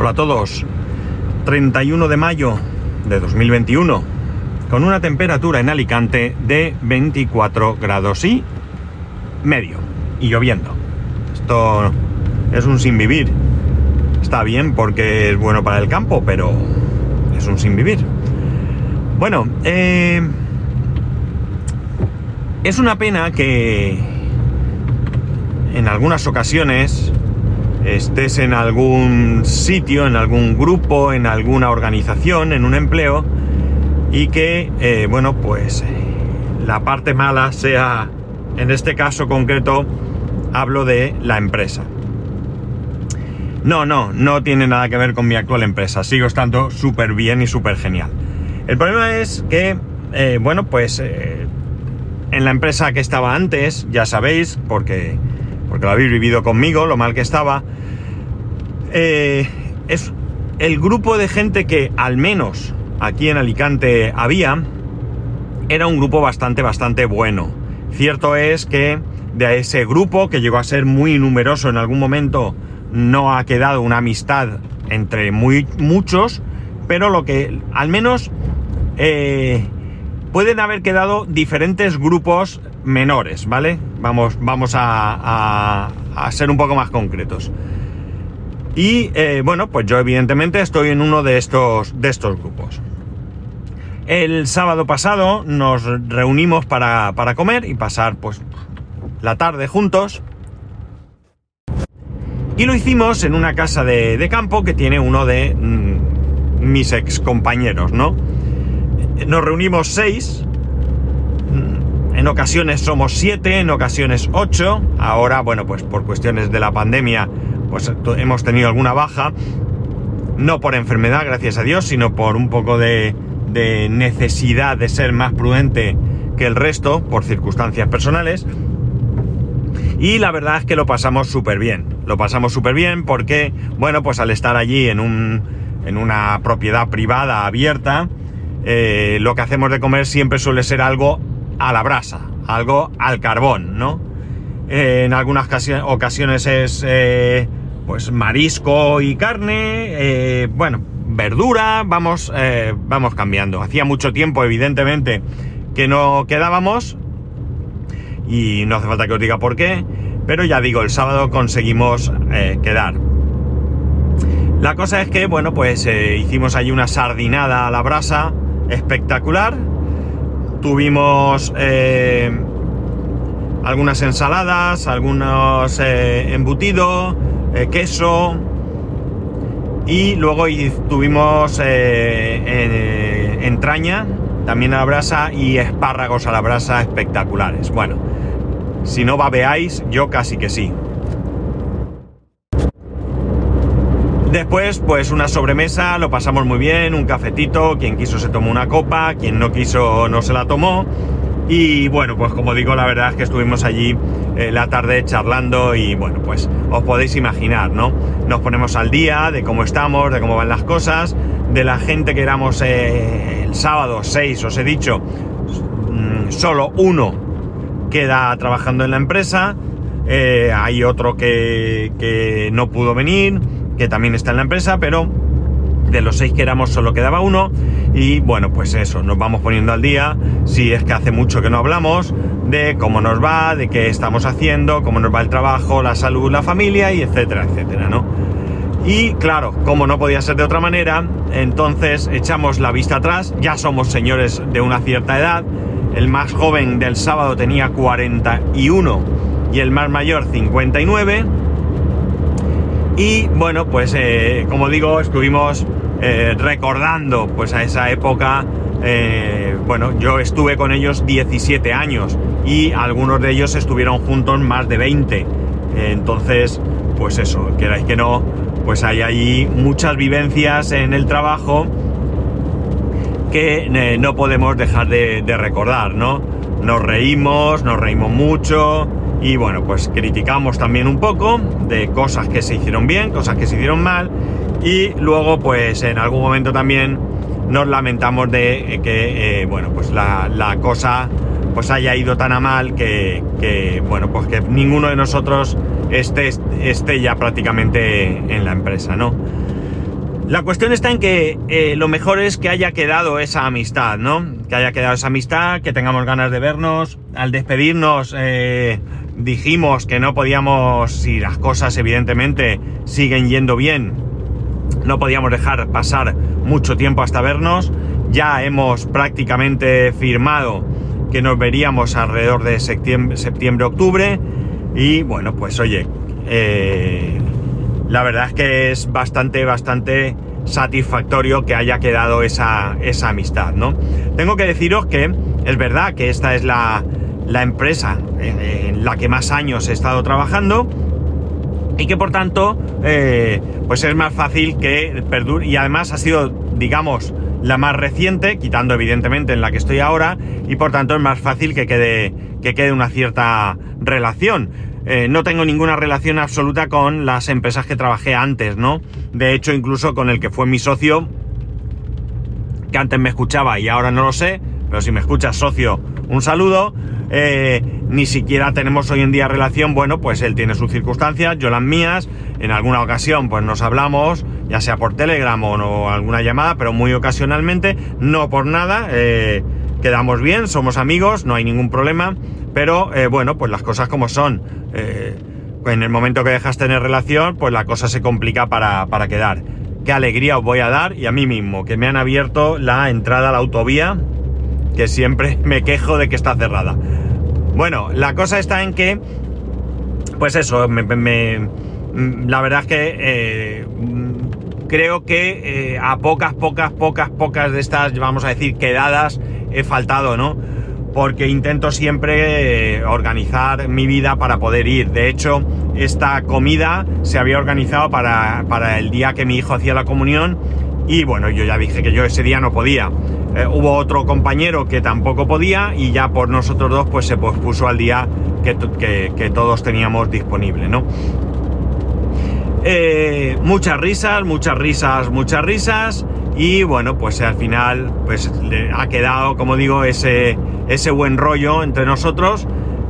Hola a todos. 31 de mayo de 2021, con una temperatura en Alicante de 24 grados y medio y lloviendo. Esto es un sin vivir. Está bien porque es bueno para el campo, pero es un sin vivir. Bueno, eh, es una pena que en algunas ocasiones estés en algún sitio, en algún grupo, en alguna organización, en un empleo, y que, eh, bueno, pues la parte mala sea, en este caso concreto, hablo de la empresa. No, no, no tiene nada que ver con mi actual empresa, sigo estando súper bien y súper genial. El problema es que, eh, bueno, pues eh, en la empresa que estaba antes, ya sabéis, porque, porque lo habéis vivido conmigo, lo mal que estaba, eh, es el grupo de gente que al menos aquí en Alicante había, era un grupo bastante, bastante bueno. Cierto es que de ese grupo, que llegó a ser muy numeroso en algún momento, no ha quedado una amistad entre muy, muchos, pero lo que al menos eh, pueden haber quedado diferentes grupos menores, ¿vale? Vamos, vamos a, a ser un poco más concretos. Y eh, bueno, pues yo evidentemente estoy en uno de estos, de estos grupos. El sábado pasado nos reunimos para, comer y pasar pues la tarde juntos. Y lo hicimos en una casa de, campo que tiene uno de mm, mis ex compañeros, ¿no? Nos reunimos seis. En ocasiones somos siete, en ocasiones ocho. Ahora, bueno, pues por cuestiones de la pandemia pues hemos tenido alguna baja, no por enfermedad, gracias a Dios, sino por un poco de, necesidad de ser más prudente que el resto, por circunstancias personales. Y la verdad es que lo pasamos súper bien. Lo pasamos súper bien porque, bueno, pues al estar allí en, un, en una propiedad privada abierta, eh, lo que hacemos de comer siempre suele ser algo a la brasa, algo al carbón, ¿no? Eh, en algunas ocasiones es eh, pues marisco y carne, eh, bueno, verdura, vamos, eh, vamos cambiando. Hacía mucho tiempo, evidentemente, que no quedábamos y no hace falta que os diga por qué, pero ya digo, el sábado conseguimos quedar. La cosa es que, bueno, pues hicimos ahí una sardinada a la brasa espectacular. Tuvimos algunas ensaladas, algunos embutidos eh, queso y luego tuvimos eh, eh, entraña también a la brasa y espárragos a la brasa espectaculares. Bueno, si no babeáis, yo casi que sí. Después, pues una sobremesa, lo pasamos muy bien, un cafetito, quien quiso se tomó una copa, quien no quiso no se la tomó. Y bueno, pues como digo, la verdad es que estuvimos allí eh, la tarde charlando y bueno, pues os podéis imaginar, ¿no? Nos ponemos al día de cómo estamos, de cómo van las cosas, de la gente que éramos eh, el sábado 6, os he dicho, mm, solo uno queda trabajando en la empresa, eh, hay otro que, que no pudo venir, que también está en la empresa, pero de los seis que éramos solo quedaba uno. Y bueno pues eso nos vamos poniendo al día. Si es que hace mucho que no hablamos de cómo nos va de qué estamos haciendo cómo nos va el trabajo la salud la familia y etcétera etcétera no y claro como no podía ser de otra manera entonces echamos la vista atrás. Ya somos señores de una cierta edad. El más joven del sábado tenía 41 y el más mayor 59 y bueno, pues eh, como digo, estuvimos eh, recordando pues a esa época, eh, bueno, yo estuve con ellos 17 años y algunos de ellos estuvieron juntos más de 20. entonces, pues eso, queráis que no, pues hay ahí muchas vivencias en el trabajo que no podemos dejar de, de recordar, ¿no? Nos reímos, nos reímos mucho, y bueno, pues criticamos también un poco de cosas que se hicieron bien, cosas que se hicieron mal y luego pues en algún momento también nos lamentamos de que, eh, bueno, pues la, cosa pues haya ido tan a mal que, bueno, pues que ninguno de nosotros esté, esté ya prácticamente en la empresa, ¿no? La cuestión está en que eh, lo mejor es que haya quedado esa amistad, ¿no? Que haya quedado esa amistad, que tengamos ganas de vernos. Al despedirnos eh, dijimos que no podíamos, si las cosas evidentemente siguen yendo bien, no podíamos dejar pasar mucho tiempo hasta vernos. Ya hemos prácticamente firmado que nos veríamos alrededor de septiembre-octubre. y bueno, pues oye, eh, la verdad es que es bastante, bastante satisfactorio que haya quedado esa, esa amistad, ¿no? Tengo que deciros que es verdad que esta es la, la empresa en, la que más años he estado trabajando y que por tanto eh, pues es más fácil que perdure y además ha sido digamos la más reciente quitando evidentemente en la que estoy ahora y por tanto es más fácil que quede que quede una cierta relación eh, no tengo ninguna relación absoluta con las empresas que trabajé antes, ¿no? De hecho, incluso con el que fue mi socio, que antes me escuchaba y ahora no lo sé, pero si me escuchas socio, un saludo. Eh, ni siquiera tenemos hoy en día relación, bueno, pues él tiene sus circunstancias, yo las mías, en alguna ocasión pues nos hablamos, ya sea por Telegram o no, alguna llamada, pero muy ocasionalmente, no por nada, eh, quedamos bien, somos amigos, no hay ningún problema, pero bueno, pues las cosas como son. Eh, en el momento que dejas tener relación, pues la cosa se complica para, quedar. Qué alegría os voy a dar y a mí mismo, que me han abierto la entrada a la autovía, que siempre me quejo de que está cerrada. Bueno, la cosa está en que, pues eso, la verdad es que eh, creo que eh, a pocas, pocas, pocas, pocas de estas, vamos a decir, quedadas he faltado, ¿no? porque intento siempre eh, organizar mi vida para poder ir. De hecho, esta comida se había organizado para, el día que mi hijo hacía la comunión y bueno, yo ya dije que yo ese día no podía. Eh, hubo otro compañero que tampoco podía y ya por nosotros dos pues se pospuso al día que, todos teníamos disponible, ¿no? Eh, muchas risas, muchas risas, muchas risas y bueno, pues al final pues ha quedado, como digo, ese, ese buen rollo entre nosotros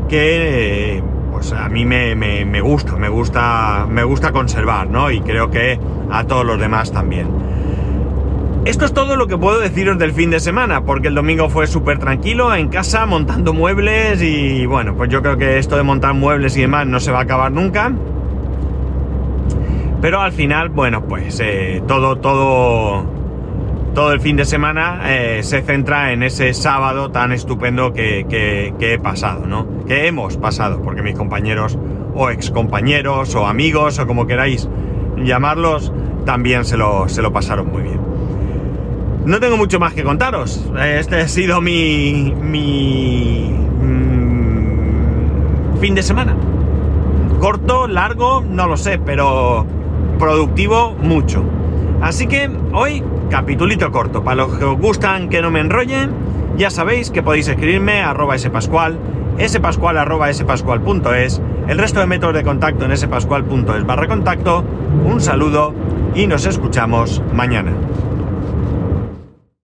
que pues a mí me, gusta, me gusta, me gusta conservar, ¿no? Y creo que a todos los demás también. Esto es todo lo que puedo deciros del fin de semana, porque el domingo fue súper tranquilo en casa, montando muebles y bueno, pues yo creo que esto de montar muebles y demás no se va a acabar nunca. Pero al final, bueno, pues eh, todo, todo, todo el fin de semana eh, se centra en ese sábado tan estupendo que, he pasado, ¿no? Que hemos pasado, porque mis compañeros o ex compañeros o amigos o como queráis llamarlos, también se lo, se lo pasaron muy bien. No tengo mucho más que contaros. Este ha sido mi, mi mm, fin de semana. Corto, largo, no lo sé, pero productivo mucho. Así que hoy capitulito corto. Para los que os gustan que no me enrollen, ya sabéis que podéis escribirme a arroba spascual, spascual arroba el resto de métodos de contacto en spascual.es barra contacto. Un saludo y nos escuchamos mañana.